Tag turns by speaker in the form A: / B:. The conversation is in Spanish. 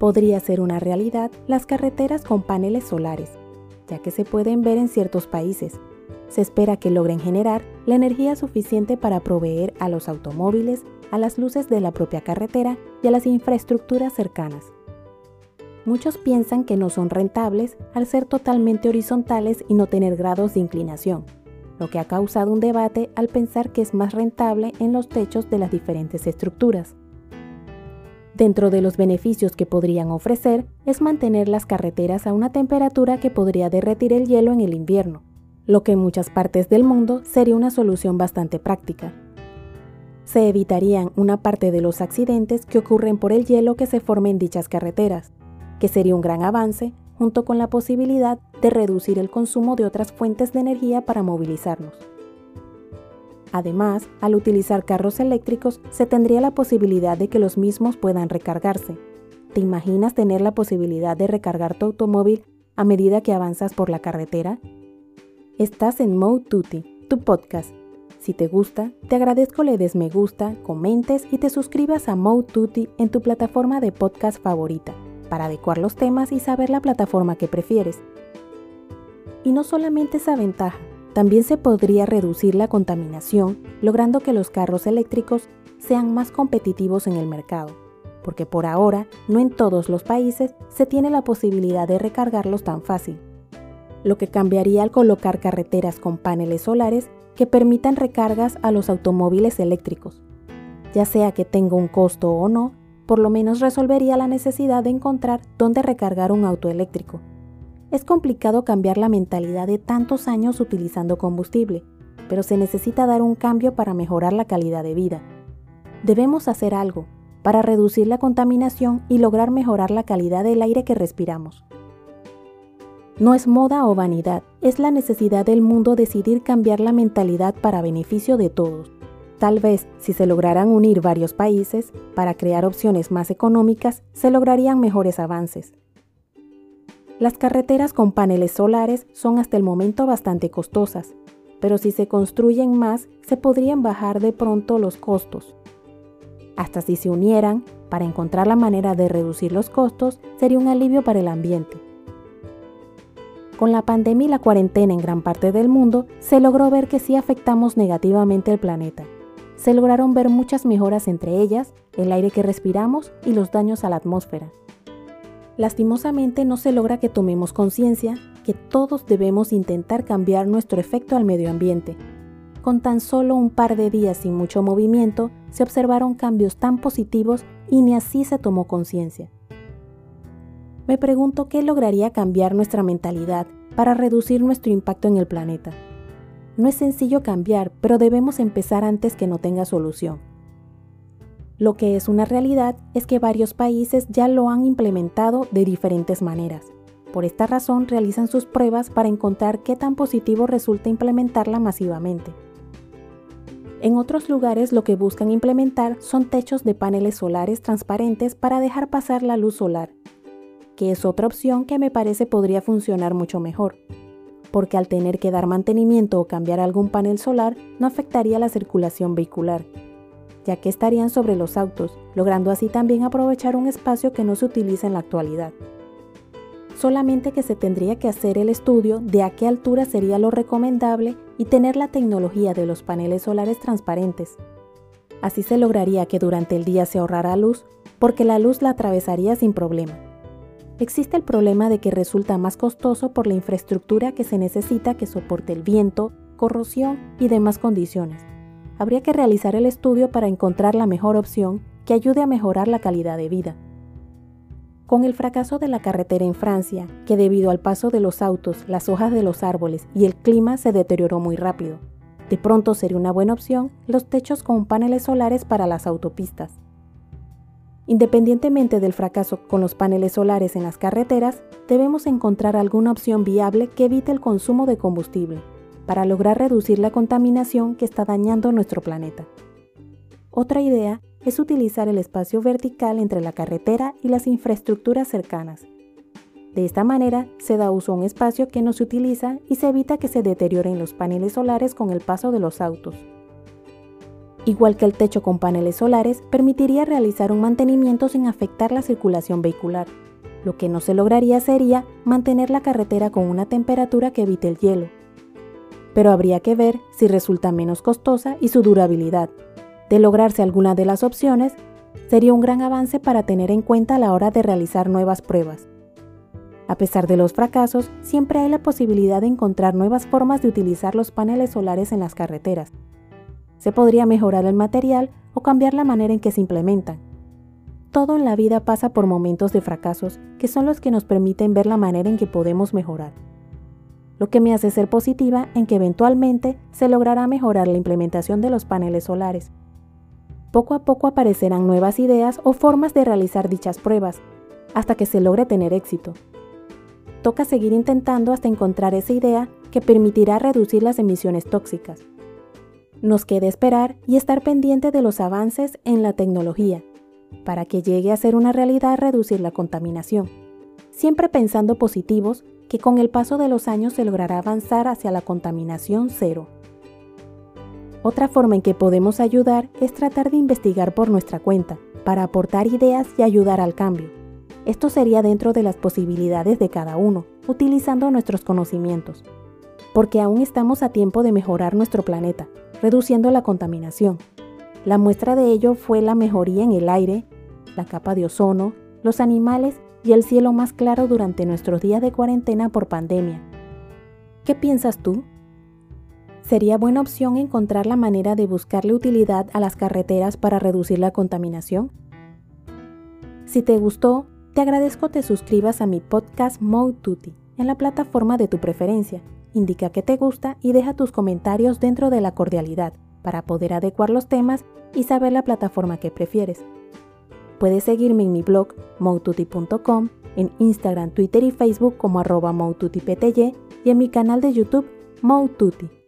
A: podría ser una realidad las carreteras con paneles solares, ya que se pueden ver en ciertos países. Se espera que logren generar la energía suficiente para proveer a los automóviles, a las luces de la propia carretera y a las infraestructuras cercanas. Muchos piensan que no son rentables al ser totalmente horizontales y no tener grados de inclinación, lo que ha causado un debate al pensar que es más rentable en los techos de las diferentes estructuras. Dentro de los beneficios que podrían ofrecer es mantener las carreteras a una temperatura que podría derretir el hielo en el invierno, lo que en muchas partes del mundo sería una solución bastante práctica. Se evitarían una parte de los accidentes que ocurren por el hielo que se forma en dichas carreteras, que sería un gran avance junto con la posibilidad de reducir el consumo de otras fuentes de energía para movilizarnos. Además, al utilizar carros eléctricos, se tendría la posibilidad de que los mismos puedan recargarse. ¿Te imaginas tener la posibilidad de recargar tu automóvil a medida que avanzas por la carretera? Estás en Mode Tutti, tu podcast. Si te gusta, te agradezco le des me gusta, comentes y te suscribas a Mode Tutti en tu plataforma de podcast favorita para adecuar los temas y saber la plataforma que prefieres. Y no solamente esa ventaja, también se podría reducir la contaminación, logrando que los carros eléctricos sean más competitivos en el mercado, porque por ahora no en todos los países se tiene la posibilidad de recargarlos tan fácil, lo que cambiaría al colocar carreteras con paneles solares que permitan recargas a los automóviles eléctricos. Ya sea que tenga un costo o no, por lo menos resolvería la necesidad de encontrar dónde recargar un auto eléctrico es complicado cambiar la mentalidad de tantos años utilizando combustible, pero se necesita dar un cambio para mejorar la calidad de vida. Debemos hacer algo para reducir la contaminación y lograr mejorar la calidad del aire que respiramos. No es moda o vanidad, es la necesidad del mundo decidir cambiar la mentalidad para beneficio de todos. Tal vez, si se lograran unir varios países para crear opciones más económicas, se lograrían mejores avances. Las carreteras con paneles solares son hasta el momento bastante costosas, pero si se construyen más, se podrían bajar de pronto los costos. Hasta si se unieran, para encontrar la manera de reducir los costos, sería un alivio para el ambiente. Con la pandemia y la cuarentena en gran parte del mundo, se logró ver que sí afectamos negativamente el planeta. Se lograron ver muchas mejoras entre ellas, el aire que respiramos y los daños a la atmósfera lastimosamente no se logra que tomemos conciencia que todos debemos intentar cambiar nuestro efecto al medio ambiente. Con tan solo un par de días sin mucho movimiento, se observaron cambios tan positivos y ni así se tomó conciencia. Me pregunto qué lograría cambiar nuestra mentalidad para reducir nuestro impacto en el planeta. No es sencillo cambiar, pero debemos empezar antes que no tenga solución. Lo que es una realidad es que varios países ya lo han implementado de diferentes maneras. Por esta razón realizan sus pruebas para encontrar qué tan positivo resulta implementarla masivamente. En otros lugares lo que buscan implementar son techos de paneles solares transparentes para dejar pasar la luz solar, que es otra opción que me parece podría funcionar mucho mejor, porque al tener que dar mantenimiento o cambiar algún panel solar no afectaría la circulación vehicular ya que estarían sobre los autos, logrando así también aprovechar un espacio que no se utiliza en la actualidad. Solamente que se tendría que hacer el estudio de a qué altura sería lo recomendable y tener la tecnología de los paneles solares transparentes. Así se lograría que durante el día se ahorrara luz, porque la luz la atravesaría sin problema. Existe el problema de que resulta más costoso por la infraestructura que se necesita que soporte el viento, corrosión y demás condiciones habría que realizar el estudio para encontrar la mejor opción que ayude a mejorar la calidad de vida. Con el fracaso de la carretera en Francia, que debido al paso de los autos, las hojas de los árboles y el clima se deterioró muy rápido, de pronto sería una buena opción los techos con paneles solares para las autopistas. Independientemente del fracaso con los paneles solares en las carreteras, debemos encontrar alguna opción viable que evite el consumo de combustible para lograr reducir la contaminación que está dañando nuestro planeta. Otra idea es utilizar el espacio vertical entre la carretera y las infraestructuras cercanas. De esta manera se da uso a un espacio que no se utiliza y se evita que se deterioren los paneles solares con el paso de los autos. Igual que el techo con paneles solares, permitiría realizar un mantenimiento sin afectar la circulación vehicular. Lo que no se lograría sería mantener la carretera con una temperatura que evite el hielo. Pero habría que ver si resulta menos costosa y su durabilidad. De lograrse alguna de las opciones, sería un gran avance para tener en cuenta a la hora de realizar nuevas pruebas. A pesar de los fracasos, siempre hay la posibilidad de encontrar nuevas formas de utilizar los paneles solares en las carreteras. Se podría mejorar el material o cambiar la manera en que se implementan. Todo en la vida pasa por momentos de fracasos que son los que nos permiten ver la manera en que podemos mejorar. Lo que me hace ser positiva en que eventualmente se logrará mejorar la implementación de los paneles solares. Poco a poco aparecerán nuevas ideas o formas de realizar dichas pruebas, hasta que se logre tener éxito. Toca seguir intentando hasta encontrar esa idea que permitirá reducir las emisiones tóxicas. Nos queda esperar y estar pendiente de los avances en la tecnología para que llegue a ser una realidad reducir la contaminación, siempre pensando positivos que con el paso de los años se logrará avanzar hacia la contaminación cero. Otra forma en que podemos ayudar es tratar de investigar por nuestra cuenta, para aportar ideas y ayudar al cambio. Esto sería dentro de las posibilidades de cada uno, utilizando nuestros conocimientos. Porque aún estamos a tiempo de mejorar nuestro planeta, reduciendo la contaminación, la muestra de ello fue la mejoría en el aire, la capa de ozono, los animales y el cielo más claro durante nuestros días de cuarentena por pandemia. ¿Qué piensas tú? ¿Sería buena opción encontrar la manera de buscarle utilidad a las carreteras para reducir la contaminación? Si te gustó, te agradezco te suscribas a mi podcast Mode Tutti en la plataforma de tu preferencia. Indica que te gusta y deja tus comentarios dentro de la cordialidad para poder adecuar los temas y saber la plataforma que prefieres. Puedes seguirme en mi blog moututi.com, en Instagram, Twitter y Facebook como arroba y en mi canal de YouTube Moututi.